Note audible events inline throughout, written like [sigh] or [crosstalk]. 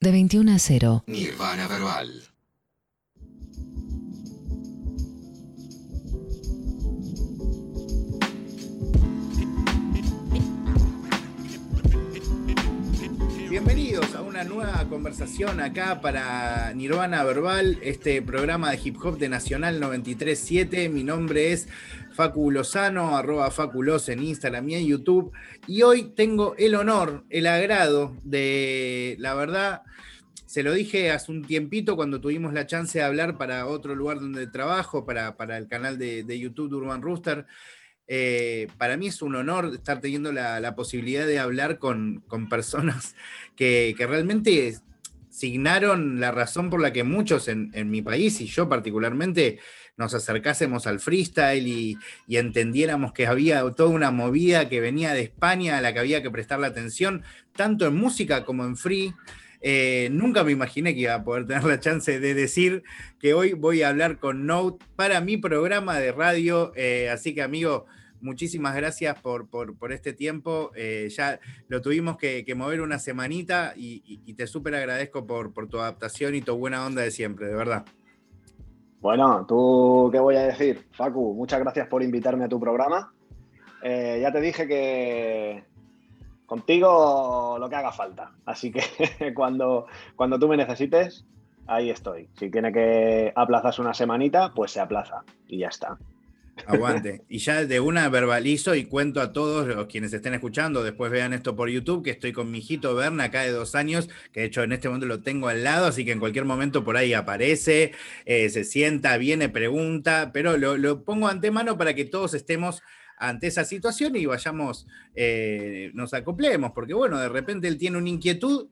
de 21 a 0. Nirvana Verbal. Bienvenidos a una nueva conversación acá para Nirvana Verbal, este programa de hip hop de Nacional 937. Mi nombre es Facu Lozano, arroba Faculos en Instagram y en YouTube. Y hoy tengo el honor, el agrado de, la verdad, se lo dije hace un tiempito cuando tuvimos la chance de hablar para otro lugar donde trabajo, para, para el canal de, de YouTube de Urban Rooster. Eh, para mí es un honor estar teniendo la, posibilidad de hablar con, personas [laughs] que, realmente signaron la razón por la que muchos en, en, mi país y yo particularmente nos acercásemos al freestyle y, y, entendiéramos que había toda una movida que venía de España a la que había que prestarle atención, tanto en música como en free. Eh, nunca me imaginé que iba a poder tener la chance de decir que hoy voy a hablar con Note para mi programa de radio. Eh, así que, amigo, muchísimas gracias por, por, este tiempo. Eh, ya lo tuvimos que, mover una semanita y, te súper agradezco por, por tu adaptación y tu buena onda de siempre, de verdad. Bueno, tú qué voy a decir, Facu, muchas gracias por invitarme a tu programa. Ya te dije que contigo lo que haga falta, así que [laughs] cuando, cuando tú me necesites, ahí estoy. Si tiene que aplazarse una semanita, pues se aplaza y ya está. Aguante. [laughs] Y ya de una verbalizo y cuento a todos los quienes estén escuchando, después vean esto por YouTube, que estoy con mi hijito Berna acá de dos años, que de hecho en este momento lo tengo al lado, así que en cualquier momento por ahí aparece, eh, se sienta, viene, pregunta, pero lo, lo, pongo antemano para que todos estemos ante esa situación y vayamos, eh, nos acoplemos, porque bueno, de repente él tiene una inquietud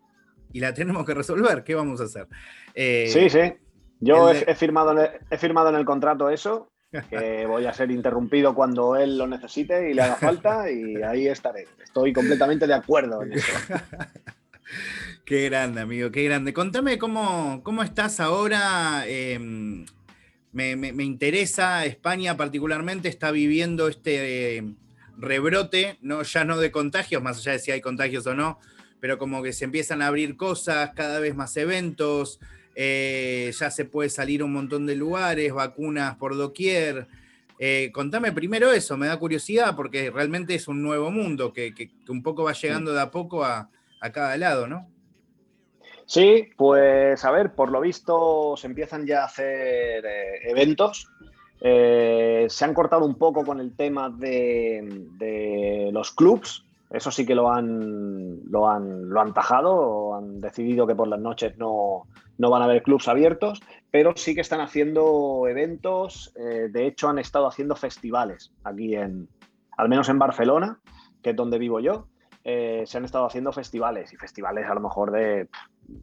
y la tenemos que resolver, ¿qué vamos a hacer? Eh, sí, sí. Yo he, he, firmado en el, he firmado en el contrato eso [laughs] que voy a ser interrumpido cuando él lo necesite y le haga falta y ahí estaré. Estoy completamente de acuerdo en eso. [laughs] Qué grande, amigo, qué grande. Contame cómo, cómo estás ahora. Eh, me, me, me, interesa, España particularmente está viviendo este eh, rebrote, ¿no? ya no de contagios, más allá de si hay contagios o no, pero como que se empiezan a abrir cosas, cada vez más eventos. Eh, ya se puede salir un montón de lugares, vacunas por doquier. Eh, contame primero eso, me da curiosidad porque realmente es un nuevo mundo que, que, que un poco va llegando de a poco a, a, cada lado, ¿no? Sí, pues a ver, por lo visto se empiezan ya a hacer eh, eventos. Eh, se han cortado un poco con el tema de, los clubs, eso sí que lo han, lo han, lo han tajado o han decidido que por las noches no, no van a haber clubs abiertos, pero sí que están haciendo eventos. Eh, de hecho, han estado haciendo festivales aquí en, al menos en Barcelona, que es donde vivo yo. Se han estado haciendo festivales y festivales a lo mejor de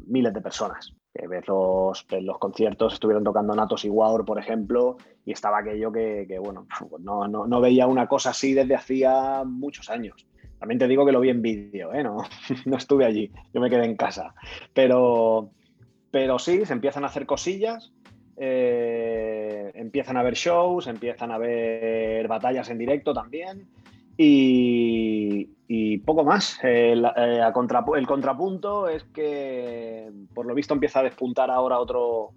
miles de personas. Que ves los, los conciertos, estuvieron tocando Natos y Waur, por ejemplo, y estaba aquello que, que bueno, no, no, no veía una cosa así desde hacía muchos años. También te digo que lo vi en vídeo, ¿eh? no, [laughs] no estuve allí, yo me quedé en casa. Pero, pero sí, se empiezan a hacer cosillas, eh, empiezan a haber shows, empiezan a haber batallas en directo también. Y, y poco más. El, eh, el, contrapunto es que, por lo visto, empieza a despuntar ahora otro,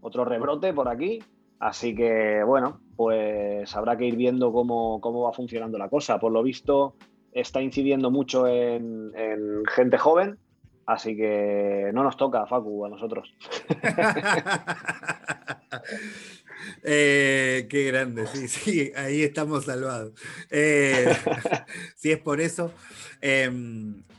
otro rebrote por aquí. Así que, bueno, pues habrá que ir viendo cómo, cómo va funcionando la cosa. Por lo visto, está incidiendo mucho en, en, gente joven, así que no nos toca, Facu, a nosotros. [laughs] [laughs] eh, qué grande, sí, [laughs] sí, ahí estamos salvados. Eh, [laughs] si es por eso. Eh,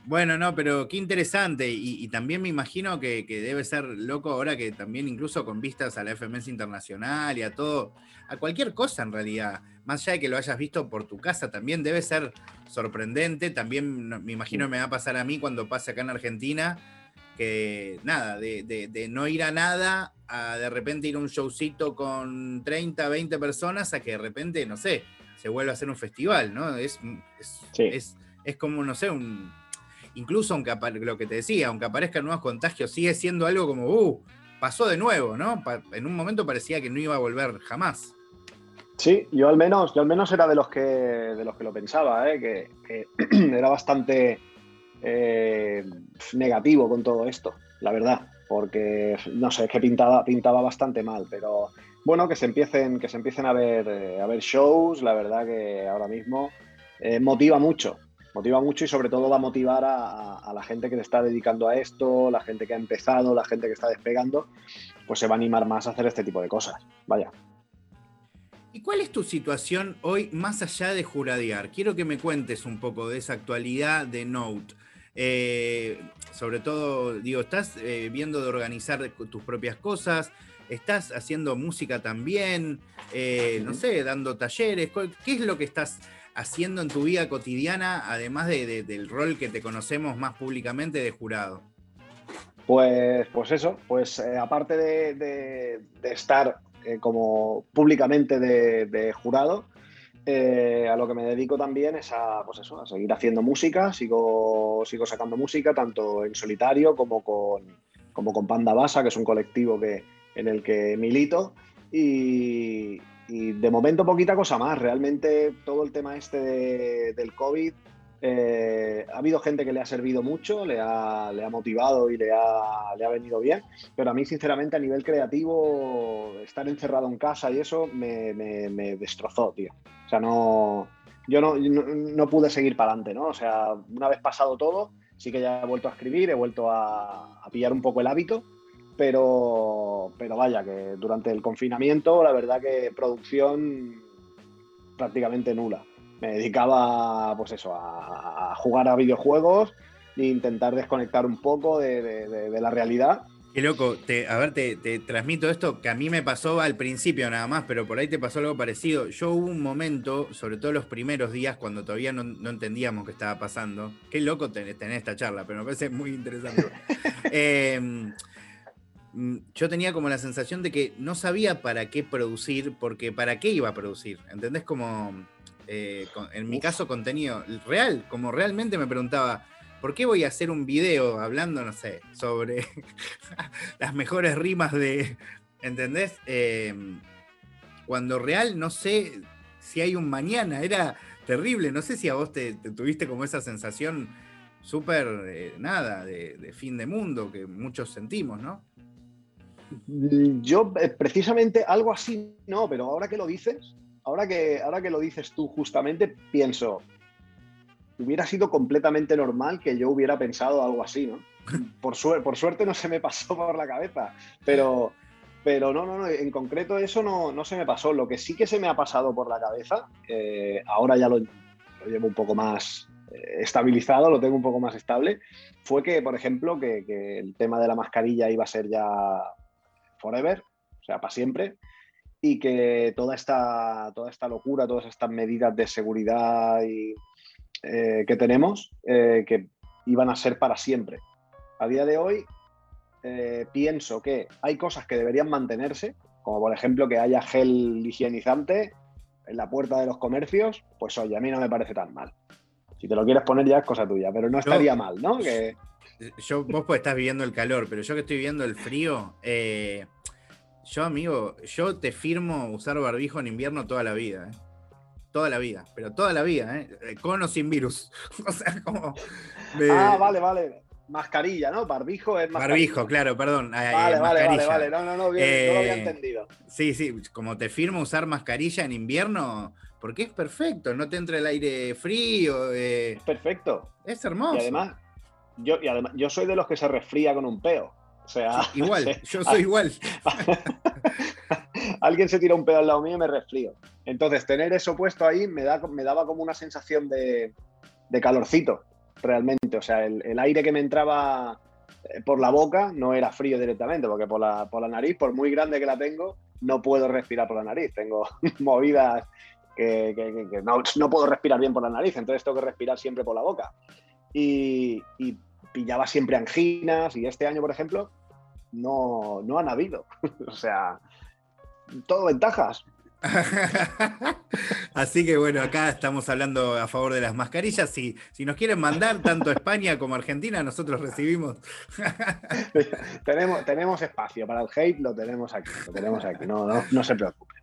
bueno, no, pero qué interesante. Y, y también me imagino que, que, debe ser loco ahora que también incluso con vistas a la FMS Internacional y a todo, a cualquier cosa en realidad más allá de que lo hayas visto por tu casa, también debe ser sorprendente. También me imagino me va a pasar a mí cuando pase acá en Argentina, que nada, de, de, de, no ir a nada, a de repente ir a un showcito con 30, 20 personas, a que de repente, no sé, se vuelva a hacer un festival, ¿no? Es, es, sí. es, es como, no sé, un... Incluso aunque lo que te decía, aunque aparezcan nuevos contagios, sigue siendo algo como, uh, pasó de nuevo, ¿no? En un momento parecía que no iba a volver jamás. Sí, yo al menos, yo al menos era de los que, de los que lo pensaba, ¿eh? que, que, [clears throat] era bastante, eh, negativo con todo esto, la verdad, porque no sé, es que pintaba, pintaba bastante mal, pero bueno, que se empiecen, que se empiecen a ver, eh, a ver shows, la verdad que ahora mismo eh, motiva mucho, motiva mucho y sobre todo va a motivar a, la gente que le está dedicando a esto, la gente que ha empezado, la gente que está despegando, pues se va a animar más a hacer este tipo de cosas. Vaya. ¿Y cuál es tu situación hoy más allá de juradear? Quiero que me cuentes un poco de esa actualidad de Note. Eh, sobre todo, digo, estás eh, viendo de organizar tus propias cosas, estás haciendo música también, eh, no sé, dando talleres. ¿Qué es lo que estás haciendo en tu vida cotidiana, además del rol que te conocemos más públicamente de jurado? Pues, pues eso, pues aparte de, estar como públicamente de jurado, eh, a lo que me dedico también es a, pues eso, a seguir haciendo música, sigo, sigo sacando música tanto en solitario como con, como con Panda Basa, que es un colectivo que, en el que milito. Y, de momento poquita cosa más. Realmente todo el tema este del COVID eh, ha habido gente que le ha servido mucho, le ha, le ha motivado y le ha, le ha, venido bien, pero a mí sinceramente a nivel creativo estar encerrado en casa y eso me, me, destrozó, tío. O sea, no, yo no, no, pude seguir para adelante, ¿no? O sea, una vez pasado todo, sí que ya he vuelto a escribir, he vuelto a, a pillar un poco el hábito, pero, pero vaya, que durante el confinamiento la verdad que producción prácticamente nula me dedicaba pues eso, a, jugar a videojuegos e intentar desconectar un poco de, la realidad. Qué loco, te, a ver, te, transmito esto que a mí me pasó al principio nada más, pero por ahí te pasó algo parecido. Yo hubo un momento, sobre todo los primeros días, cuando todavía no, entendíamos qué estaba pasando. Qué loco tener, esta charla, pero me parece muy interesante. [laughs] Em, mm, yo tenía como la sensación de que no sabía para qué producir, porque para qué iba a producir. ¿Entendés? Como eh, en mi caso contenido real, como realmente me preguntaba, ¿por qué voy a hacer un video hablando, no sé, sobre [laughs] las mejores rimas de, ¿entendés? Em, cuando real no sé si hay un mañana, era terrible, no sé si a vos te, tuviste como esa sensación súper, eh, nada, de, fin de mundo que muchos sentimos, ¿no? Yo eh, precisamente algo así, no, pero ahora que lo dices, ahora que, ahora que lo dices tú justamente, pienso, hubiera sido completamente normal que yo hubiera pensado algo así, ¿no? [laughs] Por, por suerte no se me pasó por la cabeza, pero, pero no, no, no, en concreto eso no, no se me pasó. Lo que sí que se me ha pasado por la cabeza, eh, ahora ya lo, llevo un poco más eh, estabilizado, lo tengo un poco más estable, fue que, por ejemplo, que, que el tema de la mascarilla iba a ser ya forever, o sea, para siempre y que toda esta, toda esta locura, todas estas medidas de seguridad y, eh, que tenemos, eh, que iban a ser para siempre. A día de hoy, eh, pienso que hay cosas que deberían mantenerse, como por ejemplo que haya gel higienizante en la puerta de los comercios, pues oye, a mí no me parece tan mal. Si te lo quieres poner ya es cosa tuya, pero no estaría mal, ¿no? Que... Yo, vos pues estás viviendo el calor, pero yo que estoy viviendo el frío, yo, amigo, yo te firmo usar barbijo en invierno toda la vida, ¿eh? Toda la vida, pero toda la vida, ¿eh? eh con o sin virus. [laughs] o sea, como. Ah, vale, vale. Mascarilla, ¿no? Barbijo es mascarilla. Barbijo, claro, perdón. Eh, vale, vale, vale, vale. No, no, no, no lo había entendido. Sí, sí, como te firmo usar mascarilla en invierno, porque es perfecto, no te entra el aire frío. Es perfecto. Es hermoso. Y además, yo, y además, yo soy de los que se resfría con un peo. O sea, [laughs] igual, yo soy igual. [laughs] Alguien se tira un pedo al lado mío y me resfrío. Entonces, tener eso puesto ahí me, da, me daba como una sensación de, calorcito, realmente. O sea, el, aire que me entraba eh, por la boca no era frío directamente, porque por la, por la nariz, por muy grande que la tengo, no puedo respirar por la nariz. Tengo [laughs] movidas que, no, puedo respirar bien por la nariz, entonces tengo que respirar siempre por la boca. y pillaba siempre anginas y este año, por ejemplo, no, no han habido. [laughs] o sea, todo ventajas. [laughs] Así que bueno, acá estamos hablando a favor de las mascarillas. Si, si nos quieren mandar tanto España como Argentina, nosotros recibimos. [laughs] tenemos, tenemos espacio para el hate, lo tenemos aquí, lo tenemos aquí, no, no, no se preocupen.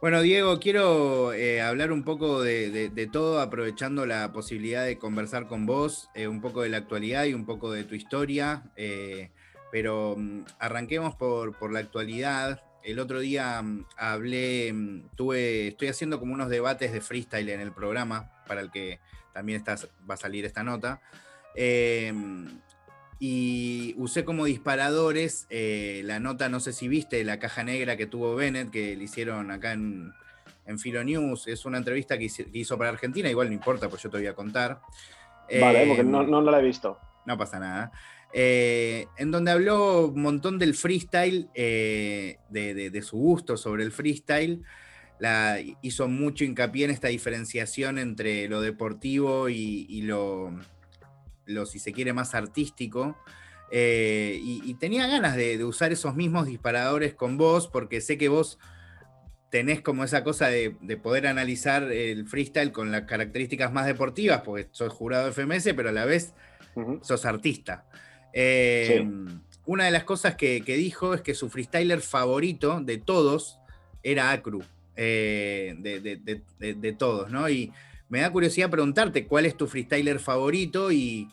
Bueno, Diego, quiero eh, hablar un poco de, todo, aprovechando la posibilidad de conversar con vos, eh, un poco de la actualidad y un poco de tu historia, eh, pero mm, arranquemos por, la actualidad. El otro día mm, hablé, mm, tuve, estoy haciendo como unos debates de freestyle en el programa, para el que también va a salir esta nota y usé como disparadores eh, la nota, no sé si viste, la caja negra que tuvo Bennett, que le hicieron acá en, en Filo News. Es una entrevista que hizo, para Argentina, igual no importa, pues yo te voy a contar. Vale, porque no, em, no, la he visto. No pasa nada. Eh, en donde habló un montón del freestyle, eh, de, su gusto sobre el freestyle. La, hizo mucho hincapié en esta diferenciación entre lo deportivo y lo, lo, si se quiere, más artístico. Eh, y, tenía ganas de, usar esos mismos disparadores con vos, porque sé que vos tenés como esa cosa de, poder analizar el freestyle con las características más deportivas, porque sos jurado de FMS, pero a la vez sos artista. Eh, una de las cosas que, dijo es que su freestyler favorito de todos era Acru, eh, de, todos, ¿no? Y me da curiosidad preguntarte cuál es tu freestyler favorito y,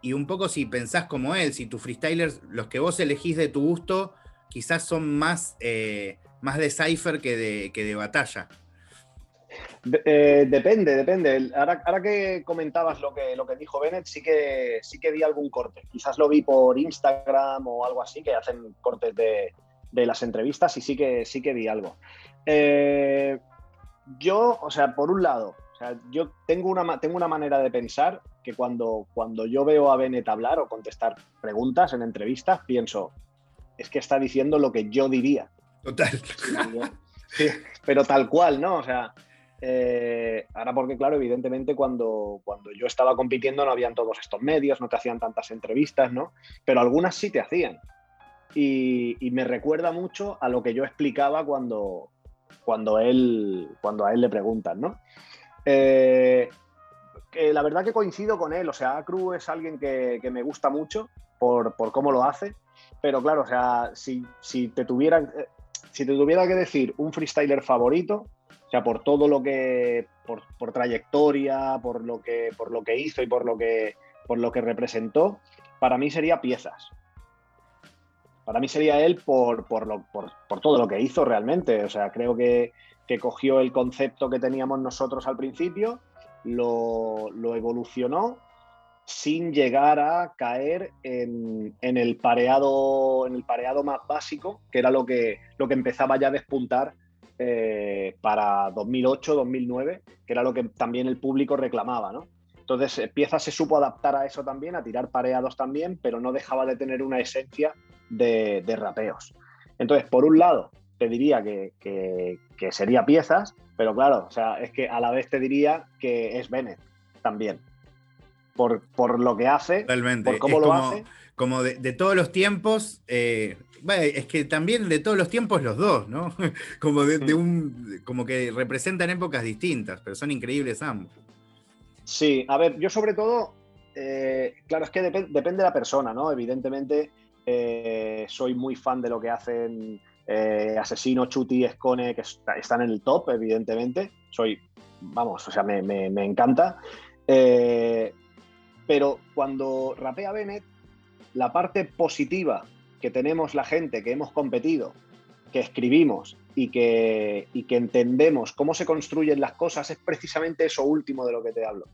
y un poco si pensás como él, si tus freestylers, los que vos elegís de tu gusto, quizás son más, eh, más de cipher que de, que de batalla. Eh, depende, depende. Ahora, ahora, que comentabas lo que, lo que dijo Bennett, sí que, sí que vi algún corte. Quizás lo vi por Instagram o algo así, que hacen cortes de, las entrevistas y sí que, sí que vi algo. Eh, yo, o sea, por un lado, yo tengo una, tengo una manera de pensar que cuando, cuando yo veo a Bennett hablar o contestar preguntas en entrevistas, pienso, es que está diciendo lo que yo diría. Total. [laughs] pero tal cual, ¿no? O sea, eh, ahora porque, claro, evidentemente cuando, cuando yo estaba compitiendo no habían todos estos medios, no te hacían tantas entrevistas, ¿no? Pero algunas sí te hacían. Y, y me recuerda mucho a lo que yo explicaba cuando, cuando, él, cuando a él le preguntan, ¿no? Eh, la verdad que coincido con él, o sea, Acru es alguien que, me gusta mucho por, cómo lo hace, pero claro, o sea, si, te tuviera, eh, si te tuviera que decir un freestyler favorito, o sea, por todo lo que, por, trayectoria, por lo, que, por lo que hizo y por lo que, por lo que representó, para mí sería piezas. Para mí sería él por, por, por todo lo que hizo realmente. O sea, creo que, que cogió el concepto que teníamos nosotros al principio, lo, evolucionó sin llegar a caer en, el pareado, en el pareado más básico, que era lo que, lo que empezaba ya a despuntar eh, para 2008, 2009, que era lo que también el público reclamaba, ¿no? Entonces, Pieza se supo adaptar a eso también, a tirar pareados también, pero no dejaba de tener una esencia de rapeos. Entonces, por un lado, te diría que, sería piezas, pero claro, o sea, es que a la vez te diría que es Bennett también. Por, por lo que hace, por cómo lo hace. Como de, todos los tiempos, eh, es que también de todos los tiempos los dos, ¿no? [laughs] como, de, mm. un, como que representan épocas distintas, pero son increíbles ambos. Sí, a ver, yo sobre todo, eh, claro, es que depende de la persona, ¿no? Evidentemente, eh, soy muy fan de lo que hacen eh, Asesino, Chuti, Escone, que están en el top, evidentemente. Soy, vamos, o sea, me, encanta. Eh, pero cuando rapea Bennett, la parte positiva que tenemos la gente que hemos competido, que escribimos y que, y que entendemos cómo se construyen las cosas es precisamente eso último de lo que te hablo.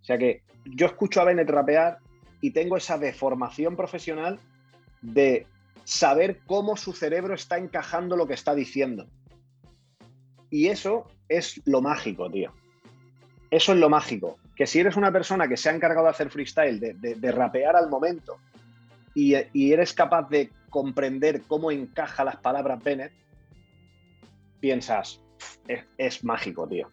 O sea que yo escucho a Bennett rapear y tengo esa deformación profesional de saber cómo su cerebro está encajando lo que está diciendo. Y eso es lo mágico, tío. Eso es lo mágico. Que si eres una persona que se ha encargado de hacer freestyle, de, rapear al momento, y, eres capaz de comprender cómo encaja las palabras Bennett, piensas, es, es mágico, tío.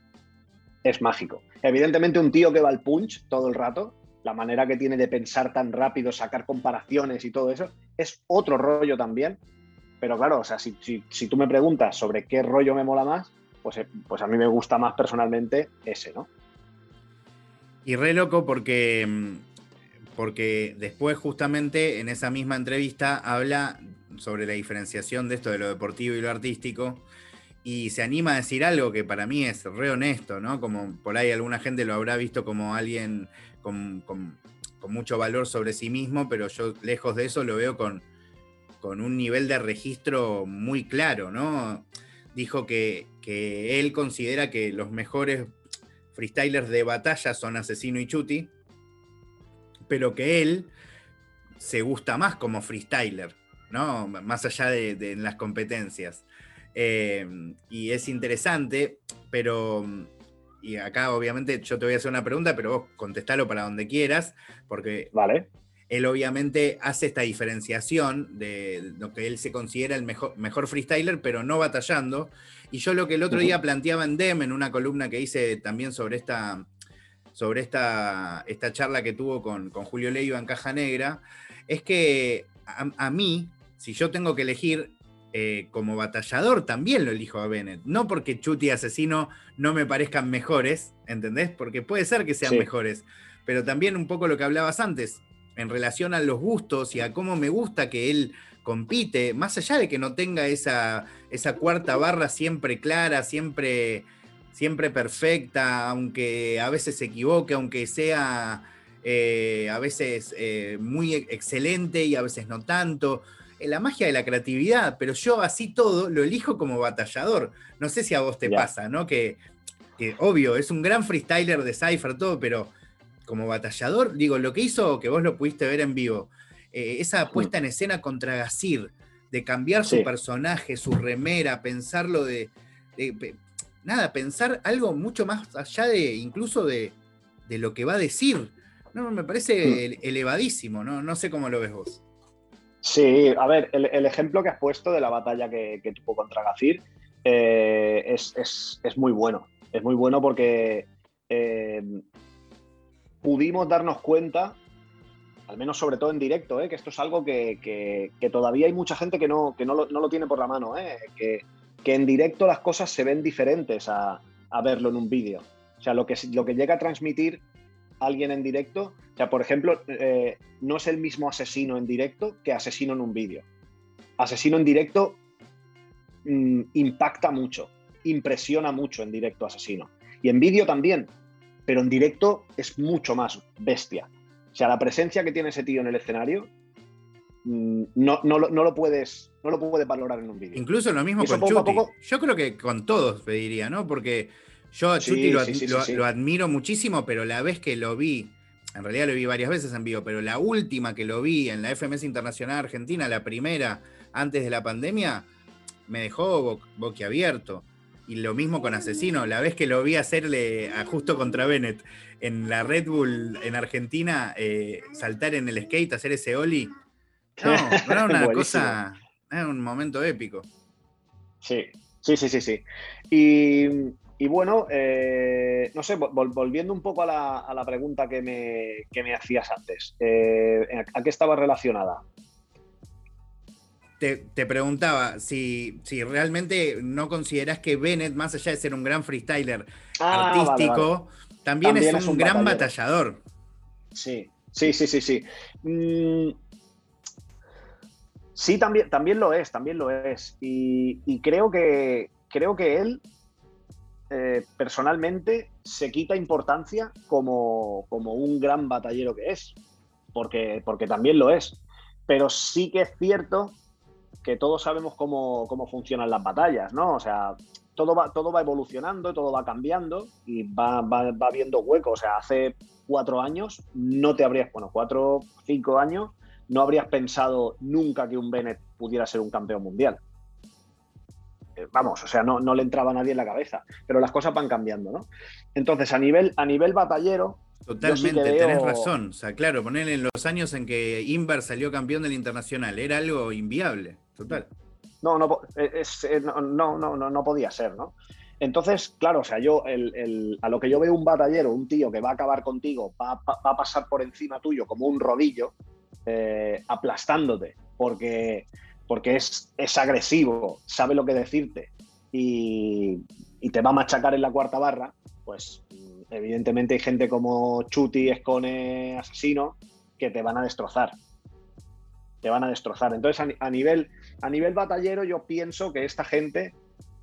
Es mágico. Evidentemente un tío que va al punch todo el rato, la manera que tiene de pensar tan rápido, sacar comparaciones y todo eso, es otro rollo también. Pero claro, o sea, si, tú me preguntas sobre qué rollo me mola más, pues, eh, pues a mí me gusta más personalmente ese, ¿no? Y re loco porque, mm, porque después justamente en esa misma entrevista habla sobre la diferenciación de esto de lo deportivo y lo artístico y se anima a decir algo que para mí es re honesto, ¿no? Como por ahí alguna gente lo habrá visto como alguien con, mucho valor sobre sí mismo, pero yo lejos de eso lo veo con, un nivel de registro muy claro, ¿no? Dijo que, que él considera que los mejores freestylers de batalla son Asesino y Chuti, pero que él se gusta más como freestyler, ¿no? Más allá de, las competencias. Eh, y es interesante, pero. Y acá, obviamente, yo te voy a hacer una pregunta, pero vos contestalo para donde quieras, porque vale. él obviamente hace esta diferenciación de lo que él se considera el mejor, mejor freestyler, pero no batallando. Y yo lo que el otro día planteaba en DEM, en una columna que hice también sobre esta, sobre esta, esta charla que tuvo con, con Julio Leiva en Caja Negra, es que a, mí, si yo tengo que elegir eh, como batallador, también lo elijo a Bennett. No porque Chuti y Asesino no me parezcan mejores, ¿entendés? Porque puede ser que sean mejores, pero también un poco lo que hablabas antes, en relación a los gustos y a cómo me gusta que él compite, más allá de que no tenga esa, esa cuarta barra siempre clara, siempre, siempre perfecta, aunque a veces se equivoque, aunque sea eh, a veces eh, muy excelente y a veces no tanto. Eh, la magia de la creatividad, pero yo así todo lo elijo como batallador. No sé si a vos te pasa, ¿no? Que, obvio, es un gran freestyler de Cypher, todo, pero como batallador, digo, lo que hizo, que vos lo pudiste ver en vivo, esa puesta en escena contra Gasir, de cambiar su personaje, su remera, pensarlo de, nada, pensar algo mucho más allá de incluso de, de lo que va a decir. No, me parece mm. elevadísimo, ¿no? No sé cómo lo ves vos. Sí, a ver, el, ejemplo que has puesto de la batalla que, tuvo contra Gafir eh, es, muy bueno. Es muy bueno porque eh, pudimos darnos cuenta, al menos sobre todo en directo, eh, que esto es algo que, todavía hay mucha gente que no, no, lo, tiene por la mano, que, en directo las cosas se ven diferentes a, verlo en un vídeo. O sea, lo que, lo que llega a transmitir alguien en directo. O sea, por ejemplo, eh, no es el mismo asesino en directo que asesino en un vídeo. Asesino en directo mm, impacta mucho, impresiona mucho en directo asesino. Y en vídeo también, pero en directo es mucho más bestia. O sea, la presencia que tiene ese tío en el escenario mm, no, no, lo puedes, no lo puedes valorar en un vídeo. Incluso lo mismo con Chuti. Yo creo que con todos pediría, ¿no? Porque yo a Chuti lo, admiro muchísimo, pero la vez que lo vi, en realidad lo vi varias veces en vivo, pero la última que lo vi en la FMS Internacional Argentina, la primera antes de la pandemia, me dejó boquiabierto. Y lo mismo con Asesino, la vez que lo vi hacerle a justo contra Bennett en la Red Bull en Argentina, eh, saltar en el skate, hacer ese Oli. [laughs] No, era una cosa, era un momento épico. Sí, sí, sí, sí, sí. Y y bueno, eh, no sé, volviendo un poco a la, pregunta que me, hacías antes, eh, ¿a qué estaba relacionada? Te, preguntaba si, si, realmente no consideras que Bennett, más allá de ser un gran freestyler ah, artístico, También, es un, gran batallador. Sí, sí, sí, sí, sí. Mm, sí, también, también lo es, también lo es. Y, y creo que creo que él eh, personalmente se quita importancia como, un gran batallero que es, porque, porque también lo es. Pero sí que es cierto que todos sabemos cómo, funcionan las batallas, ¿no? O sea, todo va, todo va evolucionando, todo va cambiando y va, va, va viendo huecos. O sea, hace cuatro años no te habrías, bueno, cuatro, cinco años, no habrías pensado nunca que un Bennett pudiera ser un campeón mundial. Eh, vamos, o sea, no, le entraba a nadie en la cabeza, pero las cosas van cambiando, ¿no? Entonces, a nivel, a nivel batallero... Totalmente, tenés razón. O sea, claro, poner en los años en que Inver salió campeón del Internacional, era algo inviable, total. No, no, eh, eh, no, no, no, no podía ser, ¿no? Entonces, claro, o sea, yo a lo que yo veo un batallero, un tío que va a acabar contigo, va, a pasar por encima tuyo como un rodillo, aplastándote, porque porque es, es agresivo, sabe lo que decirte y, te va a machacar en la cuarta barra, pues evidentemente hay gente como Chuti, Escone, Asesino, que te van a destrozar. Te van a destrozar. Entonces, a, nivel, a nivel batallero, yo pienso que esta gente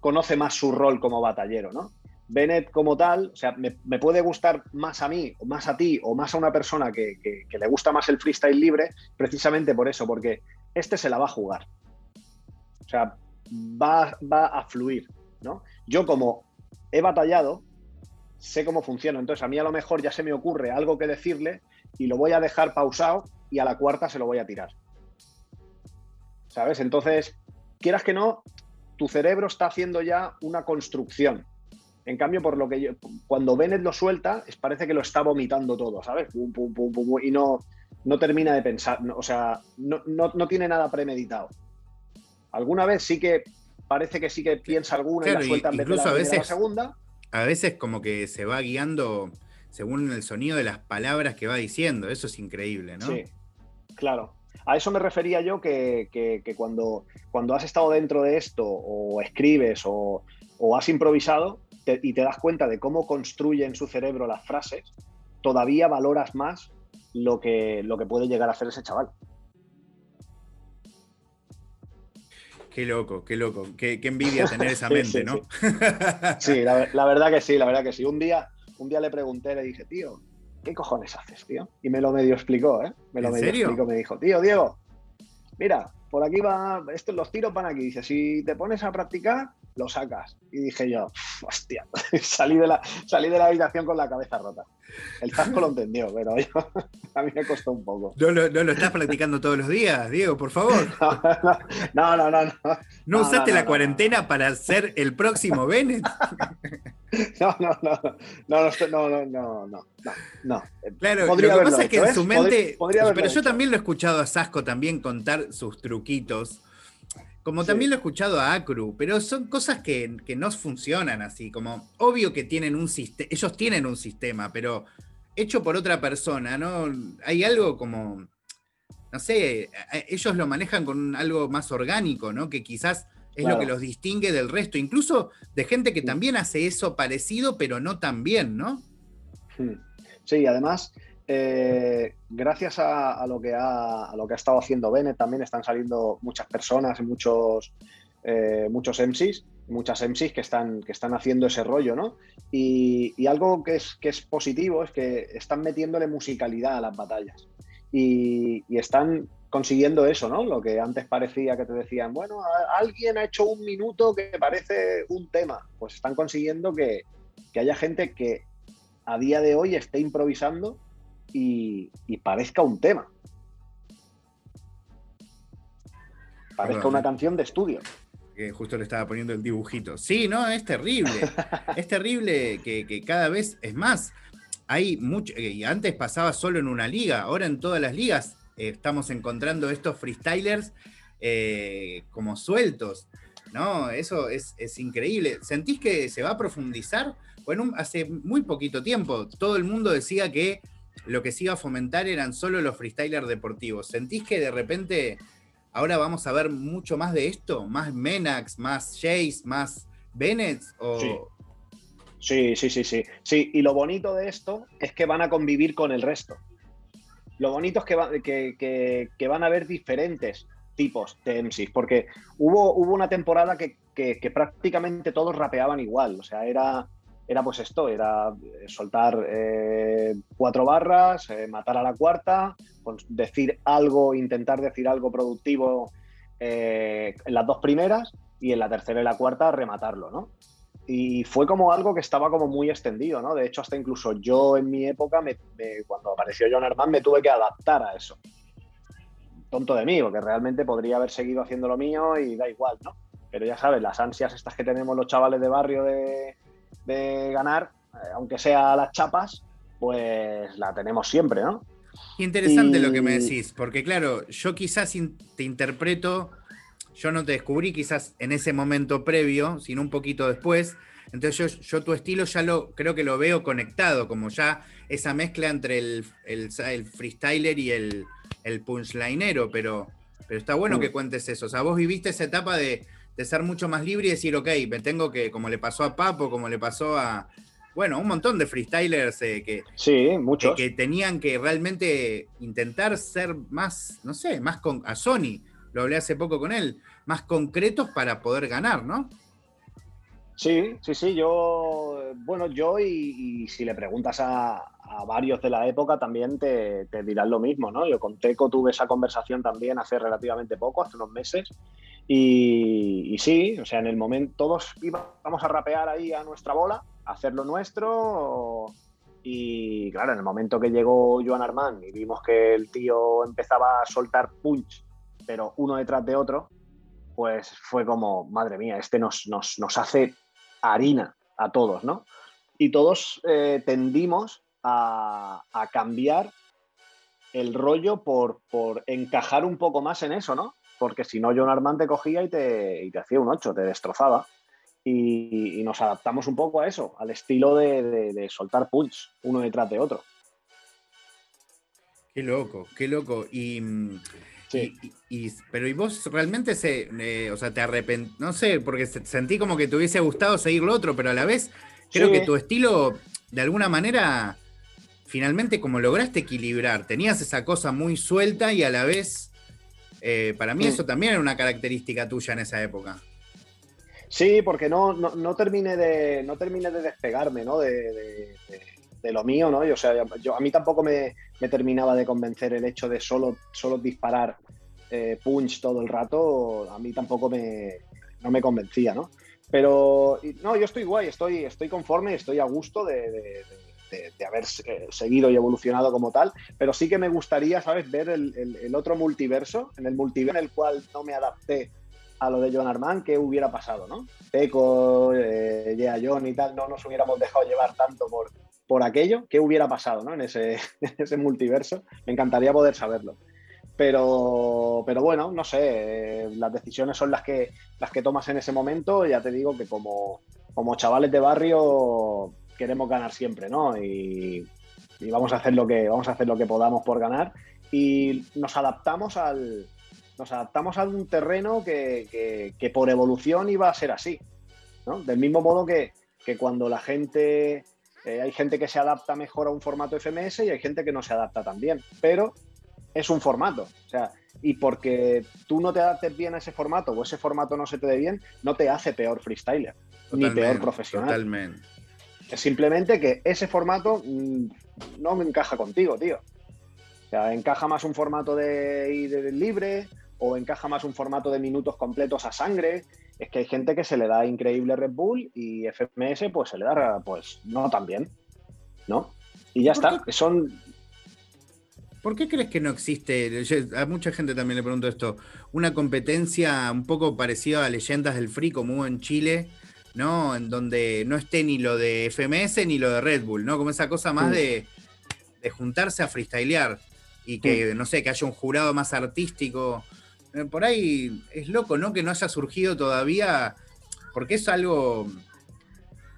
conoce más su rol como batallero, ¿no? Bennett como tal, o sea, me, puede gustar más a mí, o más a ti, o más a una persona que, le gusta más el freestyle libre, precisamente por eso, porque este se la va a jugar. O sea, va, va a fluir, ¿no? Yo como he batallado, sé cómo funciona, entonces a mí a lo mejor ya se me ocurre algo que decirle y lo voy a dejar pausado y a la cuarta se lo voy a tirar. ¿Sabes? Entonces, quieras que no, tu cerebro está haciendo ya una construcción. En cambio, por lo que yo, cuando Bennett lo suelta, es, parece que lo está vomitando todo, ¿sabes? y no, no termina de pensar, o sea, no, no, tiene nada premeditado. Alguna vez sí que parece que sí que piensa alguna y la suelta en vez de la, a veces, segunda. A veces como que se va guiando según el sonido de las palabras que va diciendo. Eso es increíble, ¿no? Sí, claro. A eso me refería yo que, que, cuando, cuando has estado dentro de esto o escribes o, o has improvisado, y te das cuenta de cómo construye en su cerebro las frases, todavía valoras más lo que, lo que puede llegar a hacer ese chaval. Qué loco, qué loco, qué, envidia tener [laughs] esa mente, ¿no? Sí, [laughs] la, verdad que sí, la verdad que sí. Un día, un día le pregunté, le dije, tío, ¿qué cojones haces, tío? Y me lo medio explicó, ¿eh? Me lo medio explicó, me dijo, tío, Diego, mira, por aquí va, estos, los tiros van aquí. Dice, si te pones a practicar, lo sacas. Y dije yo, hostia, [laughs] salí de, la, salí de la habitación con la cabeza rota. El casco lo entendió, pero [laughs] a mí me costó un poco. No, lo estás practicando todos los días, Diego, por favor. [laughs] No, no, no. ¿No, no, usaste la cuarentena para ser el próximo Bennett? No, no, no, no, no, no, no, no, Claro, podría lo que pasa es que en ¿eh? su mente, pero yo también lo he escuchado a Sasco también contar sus truquitos como también lo he escuchado a Acru, pero son cosas que, no funcionan así, como obvio que tienen un sistema, ellos tienen un sistema, pero hecho por otra persona, ¿no? Hay algo como, no sé, ellos lo manejan con algo más orgánico, ¿no? Que quizás es lo que los distingue del resto, incluso de gente que también hace eso parecido, pero no tan bien, ¿no? Sí, además, eh, gracias a, lo que ha, lo que ha estado haciendo Bennett, también están saliendo muchas personas, muchos, eh, muchos MCs, muchas MCs que están, que están haciendo ese rollo, ¿no? Y, algo que es, que es positivo es que están metiéndole musicalidad a las batallas. Y, están consiguiendo eso, ¿no? Lo que antes parecía que te decían, bueno, alguien ha hecho un minuto que parece un tema. Pues están consiguiendo que, que haya gente que a día de hoy esté improvisando y, parezca un tema. Parezca una canción de estudio. Que justo le estaba poniendo el dibujito. Sí, no, es terrible. [laughs] es terrible que, cada vez es más. Hay mucho, eh, y antes pasaba solo en una liga, ahora en todas las ligas eh, estamos encontrando estos freestylers eh, como sueltos. ¿no? Eso es, es, increíble. ¿Sentís que se va a profundizar? Bueno, hace muy poquito tiempo todo el mundo decía que lo que se iba a fomentar eran solo los freestylers deportivos. ¿Sentís que de repente ahora vamos a ver mucho más de esto? ¿Más Menax, más Chase, más Bennett? Sí. sí. sí, sí, sí, y lo bonito de esto es que van a convivir con el resto. Lo bonito es que, van a haber diferentes tipos de MCs, porque hubo, hubo una temporada que prácticamente todos rapeaban igual, o sea, era era pues esto, era eh, soltar eh, cuatro barras, eh, matar a la cuarta, decir algo, intentar decir algo productivo en las dos primeras y en la tercera y la cuarta rematarlo, ¿no? Y fue como algo que estaba como muy extendido, ¿no? De hecho, hasta incluso yo en mi época, cuando apareció John Herman, me tuve que adaptar a eso. Tonto de mí, porque realmente podría haber seguido haciendo lo mío y da igual, ¿no? Pero ya sabes, las ansias estas que tenemos los chavales de barrio de, de ganar, eh, aunque sea las chapas, pues la tenemos siempre, ¿no? Interesante lo que me decís, porque claro, yo quizás te interpreto, yo no te descubrí quizás en ese momento previo, sino un poquito después. Entonces yo, tu estilo ya lo creo que lo veo conectado, como ya esa mezcla entre el, el, freestyler y el, el punchlinero, pero, pero está bueno mm. que cuentes eso. O sea, vos viviste esa etapa de, de ser mucho más libre y decir, ok, me tengo que, como le pasó a Papo, como le pasó a, bueno, un montón de freestylers eh, que, sí, muchos. Que, tenían que realmente intentar ser más, no sé, más con, a Sony, lo hablé hace poco con él, más concretos para poder ganar, ¿no? Sí, sí, sí, yo, bueno, yo y, si le preguntas a, varios de la época también te, dirán lo mismo, ¿no? Yo con Teco tuve esa conversación también hace relativamente poco, hace unos meses, y, sí, o sea, en el momento todos íbamos a rapear ahí a nuestra bola, a hacer lo nuestro, y claro, en el momento que llegó Joan Armand y vimos que el tío empezaba a soltar punch, pero uno detrás de otro, pues fue como, madre mía, este nos, nos, nos hace harina a todos, ¿no? Y todos eh, tendimos a, cambiar el rollo por, por, encajar un poco más en eso, ¿no? Porque si no, John Armand te cogía y te, y te hacía un 8, te destrozaba. Y, nos adaptamos un poco a eso, al estilo de, soltar punch uno detrás de otro. Qué loco, qué loco. Y mm, y, pero ¿y vos realmente se, eh, o sea, te arrepent... No sé, porque sentí como que te hubiese gustado seguir lo otro, pero a la vez creo que tu estilo, de alguna manera, finalmente como lograste equilibrar, tenías esa cosa muy suelta y a la vez, eh, para mí eso también era una característica tuya en esa época. Sí, porque no, no, terminé, de, no terminé de despegarme, ¿no? de de lo mío, ¿no? o sea, yo, a mí tampoco me, terminaba de convencer el hecho de solo, solo disparar eh, punch todo el rato, a mí tampoco me, no me convencía, ¿no? Pero no, yo estoy guay, estoy, estoy conforme, estoy a gusto de, haber eh, seguido y evolucionado como tal, pero sí que me gustaría, ¿sabes?, ver el, otro multiverso, en el multiverso en el cual no me adapté a lo de John Armand, ¿qué hubiera pasado, no? Teco, eh, John y tal, no nos hubiéramos dejado llevar tanto por, por aquello, ¿qué hubiera pasado en, ese, [laughs] ese multiverso? Me encantaría poder saberlo. Pero, pero bueno, no sé, las decisiones son las que, las que tomas en ese momento. Ya te digo que como, como chavales de barrio queremos ganar siempre, ¿no? Y, vamos a hacer lo que vamos a hacer lo que podamos por ganar y nos adaptamos al nos adaptamos a un terreno que, que, por evolución iba a ser así ¿no? del mismo modo que, que cuando la gente eh, hay gente que se adapta mejor a un formato FMS y hay gente que no se adapta tan bien, pero es un formato. O sea, y porque tú no te adaptes bien a ese formato o ese formato no se te dé bien, no te hace peor freestyler ni peor profesional. Totalmente. Es simplemente que ese formato mm, no me encaja contigo, tío. O sea, encaja más un formato de ir libre o encaja más un formato de minutos completos a sangre. Es que hay gente que se le da increíble Red Bull y FMS pues se le da pues no tan bien, ¿no? Y ya está, son... ¿Por qué crees que no existe, a mucha gente también le pregunto esto, una competencia un poco parecida a Leyendas del Free como hubo en Chile, ¿no? En donde no esté ni lo de FMS ni lo de Red Bull, ¿no? Como esa cosa más de, juntarse a freestylear y que, no sé, que haya un jurado más artístico. Eh, por ahí es loco, ¿no? Que no haya surgido todavía, porque es algo,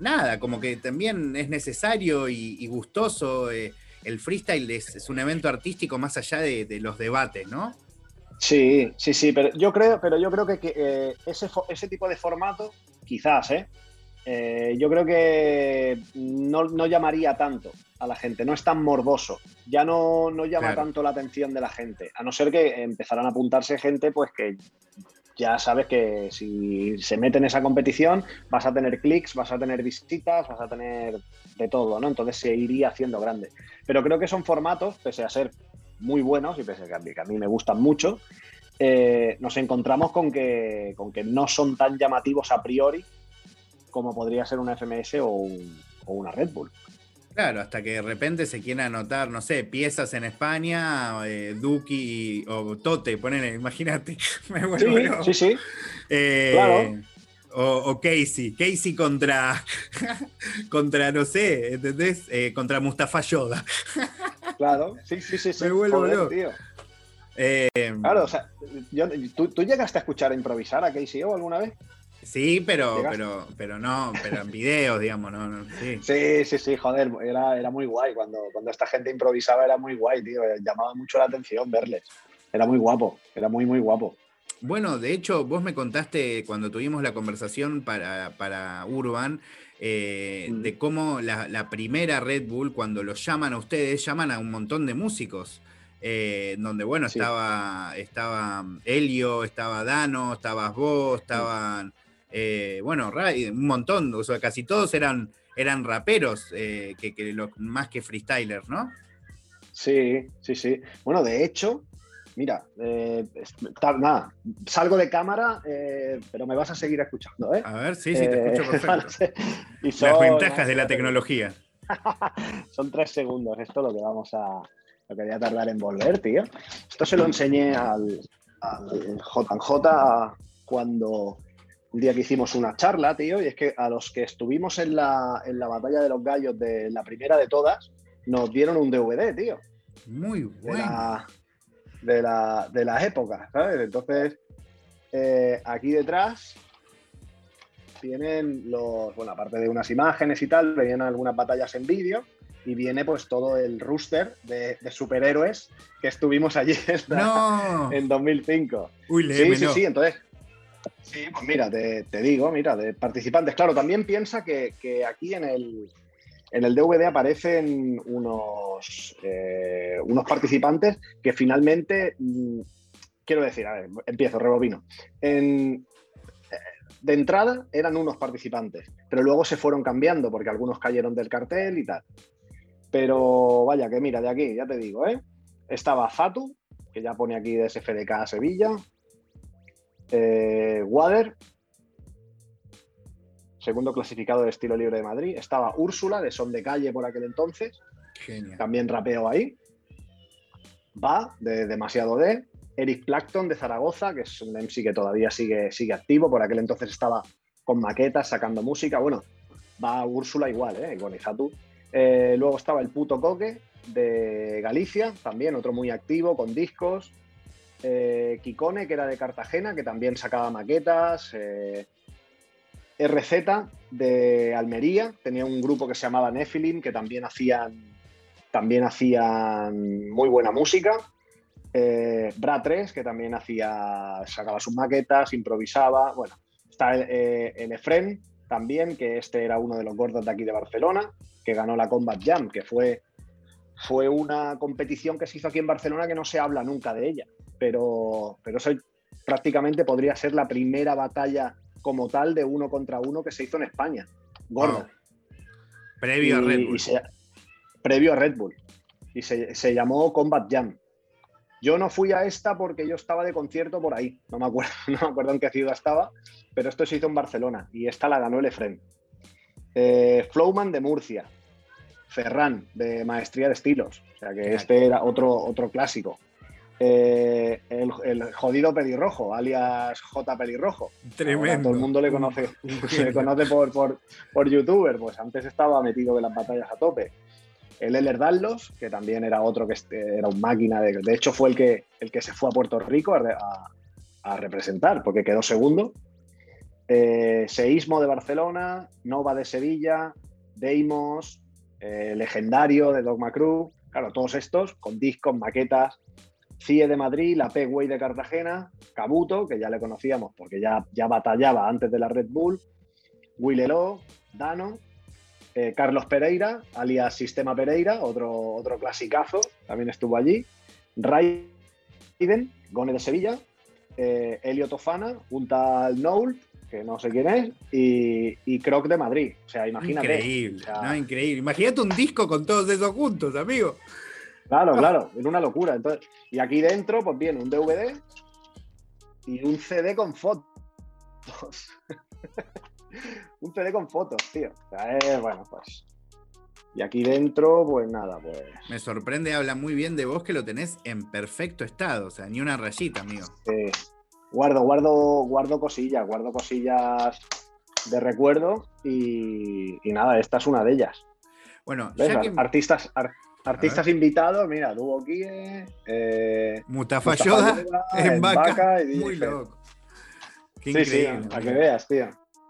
nada, como que también es necesario y, gustoso. Eh, el freestyle es, un evento artístico más allá de, los debates, ¿no? Sí, sí, sí, pero yo creo, pero yo creo que, eh, ese, ese tipo de formato, quizás, ¿eh? Eh, yo creo que no, llamaría tanto a la gente, no es tan morboso, ya no, no llama tanto la atención de la gente, a no ser que empezaran a apuntarse gente, pues que ya sabes que si se mete en esa competición vas a tener clics, vas a tener visitas, vas a tener de todo, ¿no? Entonces se iría haciendo grande. Pero creo que son formatos, pese a ser muy buenos y pese a que a mí, me gustan mucho, eh, nos encontramos con que, con que no son tan llamativos a priori como podría ser una FMS o, una Red Bull. Claro, hasta que de repente se quiera anotar, no sé, piezas en España, eh, Duki o Tote, ponele, [laughs] imagínate. Me vuelvo sí, sí, sí. Eh, claro. O, Casey, Casey contra, [laughs] contra, no sé, ¿entendés? Eh, contra Mustafa Yoda. claro, sí, sí, sí. [laughs] sí. Me vuelvo loco. Eh, claro, o sea, ¿tú, ¿tú, llegaste a escuchar a improvisar a Casey o alguna vez? Sí, pero, pero, pero no, pero en videos, digamos, no, sí. sí. sí, sí, joder, era, era muy guay. Cuando, cuando esta gente improvisaba era muy guay, tío. Llamaba mucho la atención verles. Era muy guapo, era muy, muy guapo. Bueno, de hecho, vos me contaste cuando tuvimos la conversación para, Urban, eh, mm. de cómo la, primera Red Bull, cuando los llaman a ustedes, llaman a un montón de músicos. Eh, donde, bueno, estaba, estaba Helio, estaba Dano, estabas vos, estaban eh, bueno, un montón, o sea, casi todos eran, eran raperos, que, más que freestylers, ¿no? Sí, sí, sí. Bueno, de hecho, mira, nada, salgo de cámara, pero me vas a seguir escuchando, ¿eh? A ver, sí, sí, te escucho [laughs] perfecto. Las ventajas de la tecnología. [laughs] son tres segundos, esto es lo que vamos a, lo que voy a tardar en volver, tío. Esto se lo enseñé al, al JJ cuando un día que hicimos una charla, tío, y es que a los que estuvimos en la, en la batalla de los gallos de la primera de todas, nos dieron un DVD, tío. Muy bueno. De la, de las épocas, ¿sabes? Entonces, eh, aquí detrás tienen los, bueno, aparte de unas imágenes y tal, venían algunas batallas en vídeo y viene pues todo el rooster de, superhéroes que estuvimos allí [laughs] en, 2005. Uy, sí, sí, sí, entonces... Sí, pues mira, te, digo, mira, de participantes. Claro, también piensa que, aquí en el, en el DVD aparecen unos, eh, unos participantes que finalmente, mm, quiero decir, a ver, empiezo, rebobino. En, eh, de entrada eran unos participantes, pero luego se fueron cambiando porque algunos cayeron del cartel y tal. Pero vaya, que mira, de aquí, ya te digo, ¿eh? Estaba Fatu, que ya pone aquí de SFDK Sevilla. Eh, Wader, segundo clasificado de estilo libre de Madrid. Estaba Úrsula, de Son de Calle por aquel entonces. También rapeo ahí. Va, de Demasiado D. Eric Plackton, de Zaragoza, que es un MC que todavía sigue, sigue activo. Por aquel entonces estaba con maquetas, sacando música. Bueno, va Úrsula igual, ¿eh? Con Fatu. Eh, luego estaba el puto Coque de Galicia, también otro muy activo con discos. Eh, Kikone, que era de Cartagena, que también sacaba maquetas. Eh, RZ de Almería, tenía un grupo que se llamaba Nephilim, que también hacían, también hacían muy buena música. Bra 3, que también hacía, sacaba sus maquetas, improvisaba. Bueno, está el, el Efren también, que este era uno de los gordos de aquí de Barcelona que ganó la Combat Jam, que fue, fue una competición que se hizo aquí en Barcelona que no se habla nunca de ella, pero, pero eso prácticamente podría ser la primera batalla como tal de uno contra uno que se hizo en España, gorda. Previo a Red Bull. previo a Red Bull. Y se, se, llamó Combat Jam. Yo no fui a esta porque yo estaba de concierto por ahí. No me acuerdo, [laughs] no me acuerdo en qué ciudad estaba, pero esto se hizo en Barcelona y esta la ganó el Efren. Eh, Flowman de Murcia, Ferran de Maestría de Estilos, o sea que este era otro, otro clásico. Eh, el, jodido pelirrojo, alias J pelirrojo. Tremendo. todo el mundo le conoce, [laughs] [laughs] se conoce por, por, youtuber, pues antes estaba metido en las batallas a tope. El Eller Dallos, que también era otro que este, era un máquina, de, de hecho fue el que, el que se fue a Puerto Rico a representar, porque quedó segundo. Eh, Seísmo de Barcelona, Nova de Sevilla, Deimos, eh, Legendario de Dogma Crew, claro, todos estos con discos, maquetas, CIE de Madrid, la Pegway de Cartagena, Cabuto, que ya le conocíamos porque ya, ya batallaba antes de la Red Bull, Willelo, Dano, eh, Carlos Pereira, alias Sistema Pereira, otro, otro clasicazo, también estuvo allí, Raiden, Gone de Sevilla, Elio Tofana, un tal Noul, que no sé quién es, y, Croc de Madrid. O sea, imagínate. Increíble, no, increíble. Imagínate un disco con todos esos juntos, amigo. Claro, [laughs] claro, es una locura. Entonces, y aquí dentro, pues viene un DVD y un CD con fotos. [laughs] un CD con fotos, tío. O sea, es, bueno, pues. Y aquí dentro, pues nada, pues. Me sorprende, habla muy bien de vos que lo tenés en perfecto estado, o sea, ni una rayita, amigo. Sí, guardo, guardo, guardo cosillas, guardo cosillas de recuerdo y, nada, esta es una de ellas. Bueno, artistas, artistas invitados, mira, Duo Kie, eh, Mutafa Yoda, en Vaca, muy loco. Qué sí, sí, para que veas, tío.